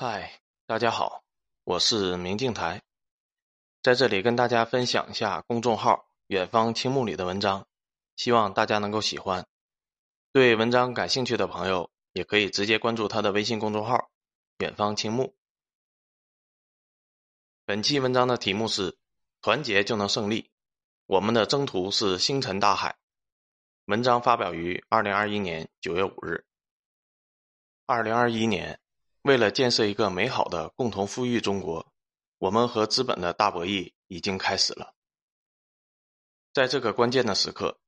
嗨，大家好，我是明镜台，在这里跟大家分享一下公众号“远方青木”里的文章，希望大家能够喜欢。对文章感兴趣的朋友，也可以直接关注他的微信公众号“远方青木”。本期文章的题目是“团结就能胜利”，我们的征途是星辰大海。文章发表于二零二一年九月五日。二零二一年。为了建设一个美好的共同富裕中国，我们和资本的大博弈已经开始了。在这个关键的时刻，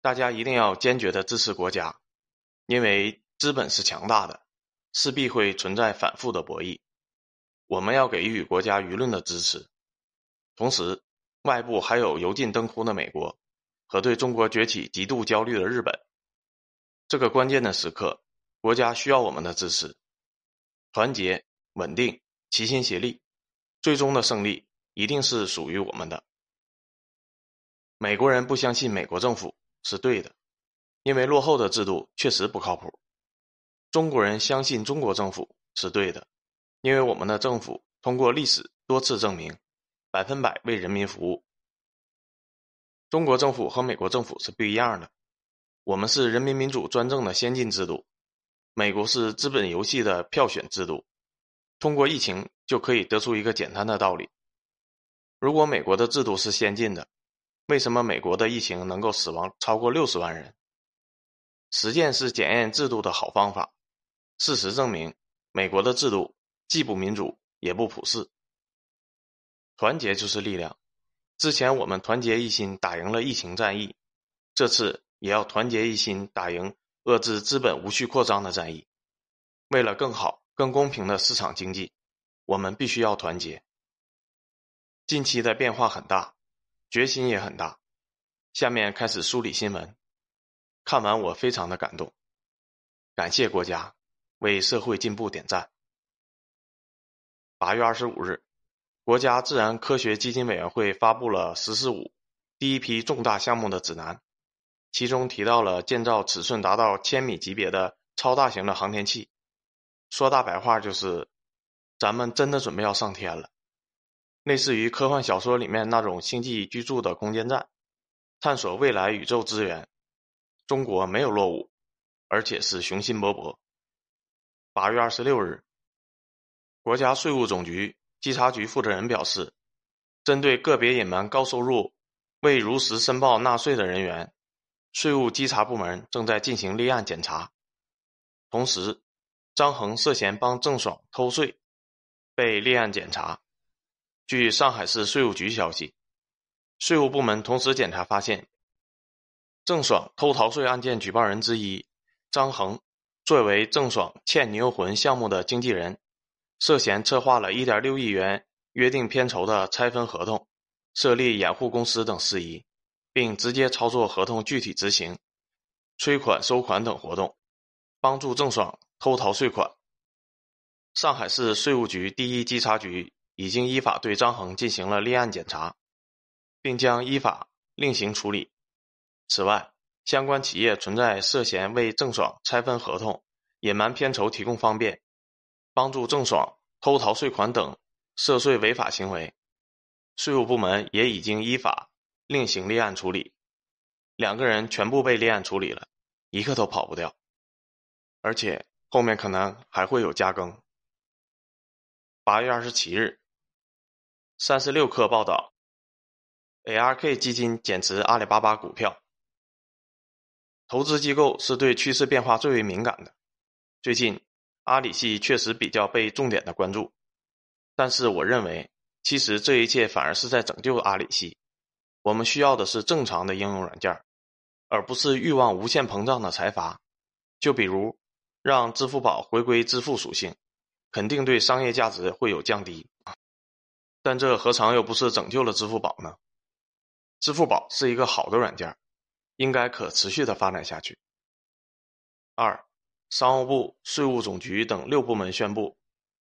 大家一定要坚决的支持国家，因为资本是强大的，势必会存在反复的博弈。我们要给予国家舆论的支持，同时，外部还有油尽灯枯的美国和对中国崛起极度焦虑的日本。这个关键的时刻，国家需要我们的支持。团结、稳定、齐心协力，最终的胜利一定是属于我们的。美国人不相信美国政府是对的，因为落后的制度确实不靠谱。中国人相信中国政府是对的，因为我们的政府通过历史多次证明，百分百为人民服务。中国政府和美国政府是不一样的，我们是人民民主专政的先进制度。美国是资本游戏的票选制度，通过疫情就可以得出一个简单的道理：如果美国的制度是先进的，为什么美国的疫情能够死亡超过六十万人？实践是检验制度的好方法。事实证明，美国的制度既不民主也不普世。团结就是力量。之前我们团结一心打赢了疫情战役，这次也要团结一心打赢。遏制资本无序扩张的战役，为了更好、更公平的市场经济，我们必须要团结。近期的变化很大，决心也很大。下面开始梳理新闻，看完我非常的感动，感谢国家为社会进步点赞。八月二十五日，国家自然科学基金委员会发布了“十四五”第一批重大项目的指南。其中提到了建造尺寸达到千米级别的超大型的航天器，说大白话就是，咱们真的准备要上天了，类似于科幻小说里面那种星际居住的空间站，探索未来宇宙资源。中国没有落伍，而且是雄心勃勃。八月二十六日，国家税务总局稽查局负责人表示，针对个别隐瞒高收入、未如实申报纳税的人员。税务稽查部门正在进行立案检查，同时，张恒涉嫌帮郑爽偷税，被立案检查。据上海市税务局消息，税务部门同时检查发现，郑爽偷逃税案件举报人之一张恒，作为郑爽倩女幽魂项目的经纪人，涉嫌策划了1.6亿元约定片酬的拆分合同、设立掩护公司等事宜。并直接操作合同具体执行、催款收款等活动，帮助郑爽偷逃税款。上海市税务局第一稽查局已经依法对张恒进行了立案检查，并将依法另行处理。此外，相关企业存在涉嫌为郑爽拆分合同、隐瞒片酬提供方便、帮助郑爽偷逃税款等涉税违法行为，税务部门也已经依法。另行立案处理，两个人全部被立案处理了，一个都跑不掉，而且后面可能还会有加更。八月二十七日，三十六氪报道，ARK 基金减持阿里巴巴股票。投资机构是对趋势变化最为敏感的，最近阿里系确实比较被重点的关注，但是我认为，其实这一切反而是在拯救阿里系。我们需要的是正常的应用软件，而不是欲望无限膨胀的财阀。就比如，让支付宝回归支付属性，肯定对商业价值会有降低。但这何尝又不是拯救了支付宝呢？支付宝是一个好的软件，应该可持续的发展下去。二，商务部、税务总局等六部门宣布，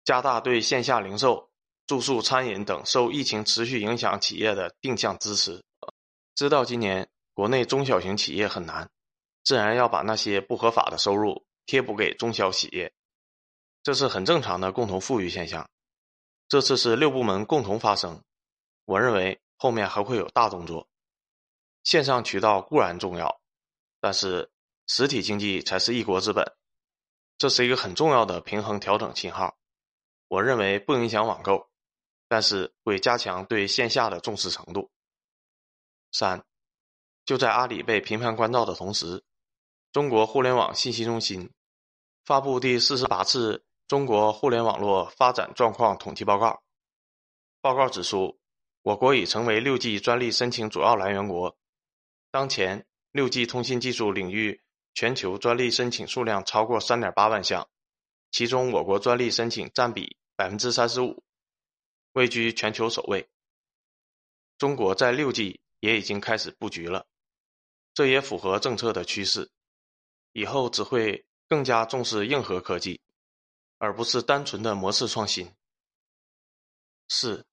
加大对线下零售。住宿、餐饮等受疫情持续影响企业的定向支持。知道今年国内中小型企业很难，自然要把那些不合法的收入贴补给中小企业。这是很正常的共同富裕现象。这次是六部门共同发声，我认为后面还会有大动作。线上渠道固然重要，但是实体经济才是一国之本，这是一个很重要的平衡调整信号。我认为不影响网购，但是会加强对线下的重视程度。三，就在阿里被频繁关照的同时，中国互联网信息中心发布第四十八次。中国互联网络发展状况统计报告报告指出，我国已成为六 G 专利申请主要来源国。当前，六 G 通信技术领域全球专利申请数量超过三点八万项，其中我国专利申请占比百分之三十五，位居全球首位。中国在六 G 也已经开始布局了，这也符合政策的趋势，以后只会更加重视硬核科技。而不是单纯的模式创新。四，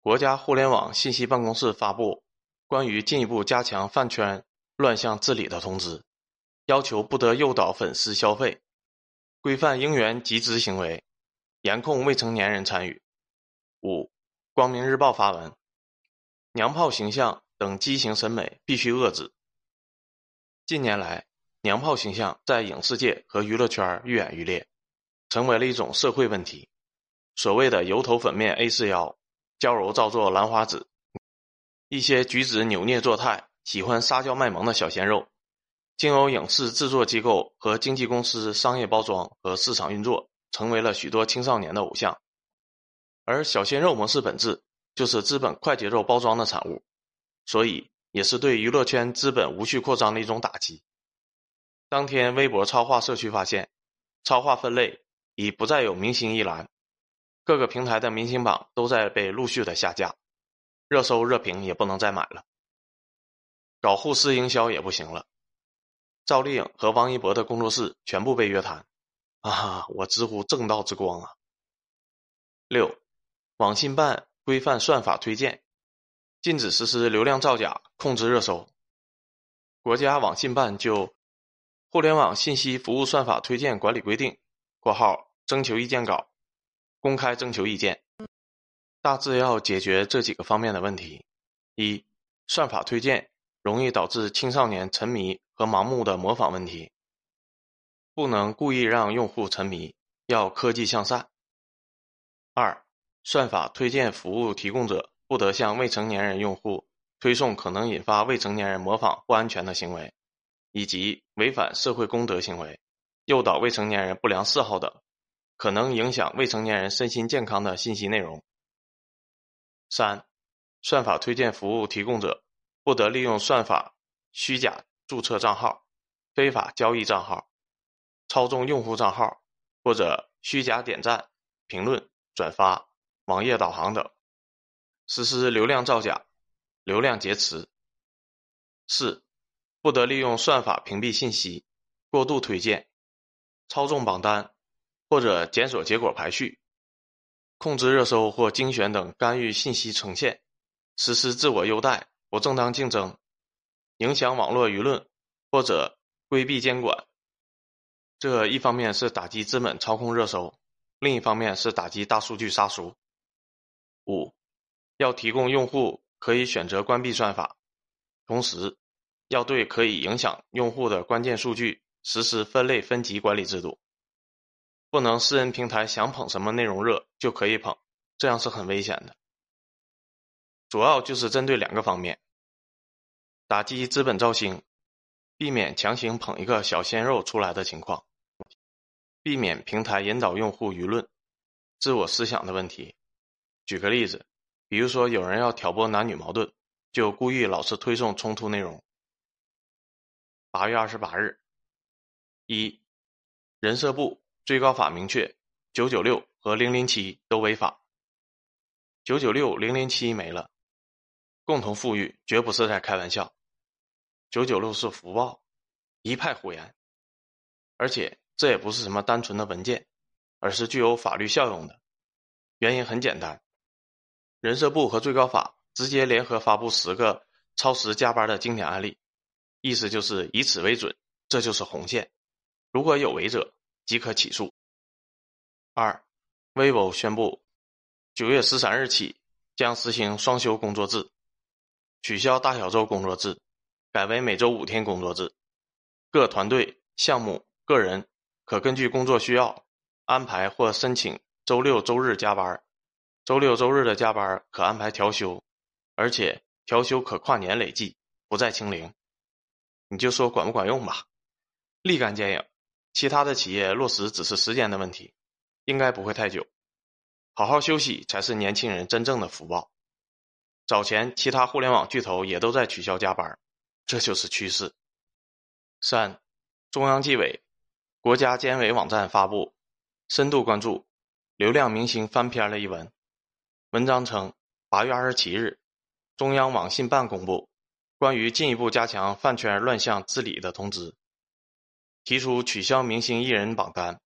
国家互联网信息办公室发布关于进一步加强饭圈乱象治理的通知，要求不得诱导粉丝消费，规范应援集资行为，严控未成年人参与。五，光明日报发文，娘炮形象等畸形审美必须遏制。近年来，娘炮形象在影视界和娱乐圈愈演愈烈。成为了一种社会问题。所谓的油头粉面 A 四腰、娇柔造作兰花指，一些举止扭捏作态、喜欢撒娇卖萌的小鲜肉，经由影视制作机构和经纪公司商业包装和市场运作，成为了许多青少年的偶像。而小鲜肉模式本质就是资本快节奏包装的产物，所以也是对娱乐圈资本无序扩张的一种打击。当天，微博超话社区发现，超话分类。已不再有明星一栏，各个平台的明星榜都在被陆续的下架，热搜热评也不能再买了，搞互撕营销也不行了。赵丽颖和王一博的工作室全部被约谈，啊，我直呼正道之光啊！六，网信办规范算法推荐，禁止实施流量造假，控制热搜。国家网信办就《互联网信息服务算法推荐管理规定》（括号）。征求意见稿，公开征求意见，大致要解决这几个方面的问题：一、算法推荐容易导致青少年沉迷和盲目的模仿问题，不能故意让用户沉迷，要科技向善；二、算法推荐服务提供者不得向未成年人用户推送可能引发未成年人模仿不安全的行为，以及违反社会公德行为、诱导未成年人不良嗜好等。可能影响未成年人身心健康的信息内容。三、算法推荐服务提供者不得利用算法虚假注册账号、非法交易账号、操纵用户账号或者虚假点赞、评论、转发、网页导航等，实施流量造假、流量劫持。四、不得利用算法屏蔽信息、过度推荐、操纵榜单。或者检索结果排序、控制热搜或精选等干预信息呈现、实施自我优待、不正当竞争、影响网络舆论或者规避监管。这一方面是打击资本操控热搜，另一方面是打击大数据杀熟。五，要提供用户可以选择关闭算法，同时要对可以影响用户的关键数据实施分类分级管理制度。不能私人平台想捧什么内容热就可以捧，这样是很危险的。主要就是针对两个方面：打击资本造星，避免强行捧一个小鲜肉出来的情况；避免平台引导用户舆论、自我思想的问题。举个例子，比如说有人要挑拨男女矛盾，就故意老是推送冲突内容。八月二十八日，一人社部。最高法明确，九九六和零零七都违法。九九六、零零七没了，共同富裕绝不是在开玩笑。九九六是福报，一派胡言。而且这也不是什么单纯的文件，而是具有法律效用的。原因很简单，人社部和最高法直接联合发布十个超时加班的经典案例，意思就是以此为准，这就是红线。如果有违者。即可起诉。二，vivo 宣布，九月十三日起将实行双休工作制，取消大小周工作制，改为每周五天工作制。各团队、项目、个人可根据工作需要安排或申请周六、周日加班，周六、周日的加班可安排调休，而且调休可跨年累计，不再清零。你就说管不管用吧？立竿见影。其他的企业落实只是时间的问题，应该不会太久。好好休息才是年轻人真正的福报。早前其他互联网巨头也都在取消加班，这就是趋势。三，中央纪委、国家监委网站发布深度关注流量明星翻篇了一文。文章称，八月二十七日，中央网信办公布关于进一步加强饭圈乱象治理的通知。提出取消明星艺人榜单、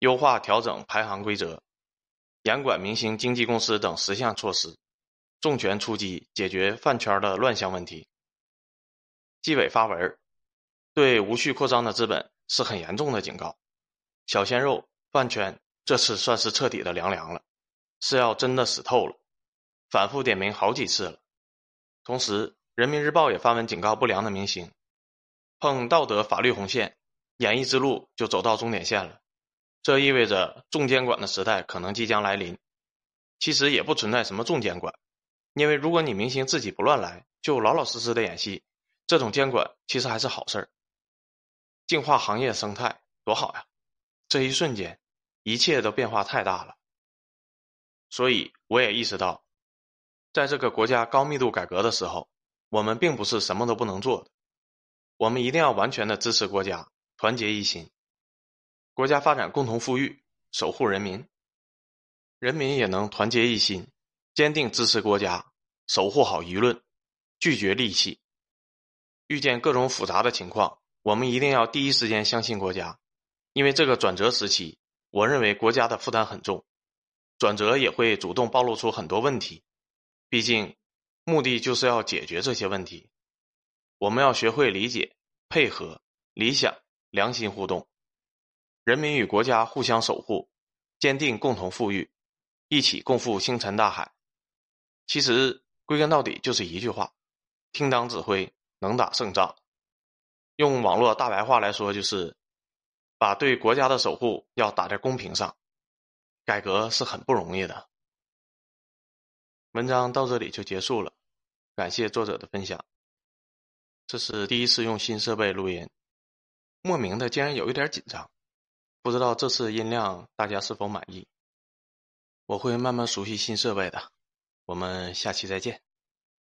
优化调整排行规则、严管明星经纪公司等十项措施，重拳出击解决饭圈的乱象问题。纪委发文，对无序扩张的资本是很严重的警告。小鲜肉饭圈这次算是彻底的凉凉了，是要真的死透了。反复点名好几次了。同时，人民日报也发文警告不良的明星，碰道德法律红线。演艺之路就走到终点线了，这意味着重监管的时代可能即将来临。其实也不存在什么重监管，因为如果你明星自己不乱来，就老老实实的演戏，这种监管其实还是好事儿。净化行业生态多好呀！这一瞬间，一切都变化太大了。所以我也意识到，在这个国家高密度改革的时候，我们并不是什么都不能做的，我们一定要完全的支持国家。团结一心，国家发展共同富裕，守护人民，人民也能团结一心，坚定支持国家，守护好舆论，拒绝戾气。遇见各种复杂的情况，我们一定要第一时间相信国家，因为这个转折时期，我认为国家的负担很重，转折也会主动暴露出很多问题。毕竟，目的就是要解决这些问题，我们要学会理解、配合、理想。良心互动，人民与国家互相守护，坚定共同富裕，一起共赴星辰大海。其实归根到底就是一句话：听党指挥，能打胜仗。用网络大白话来说，就是把对国家的守护要打在公屏上。改革是很不容易的。文章到这里就结束了，感谢作者的分享。这是第一次用新设备录音。莫名的竟然有一点紧张，不知道这次音量大家是否满意？我会慢慢熟悉新设备的，我们下期再见。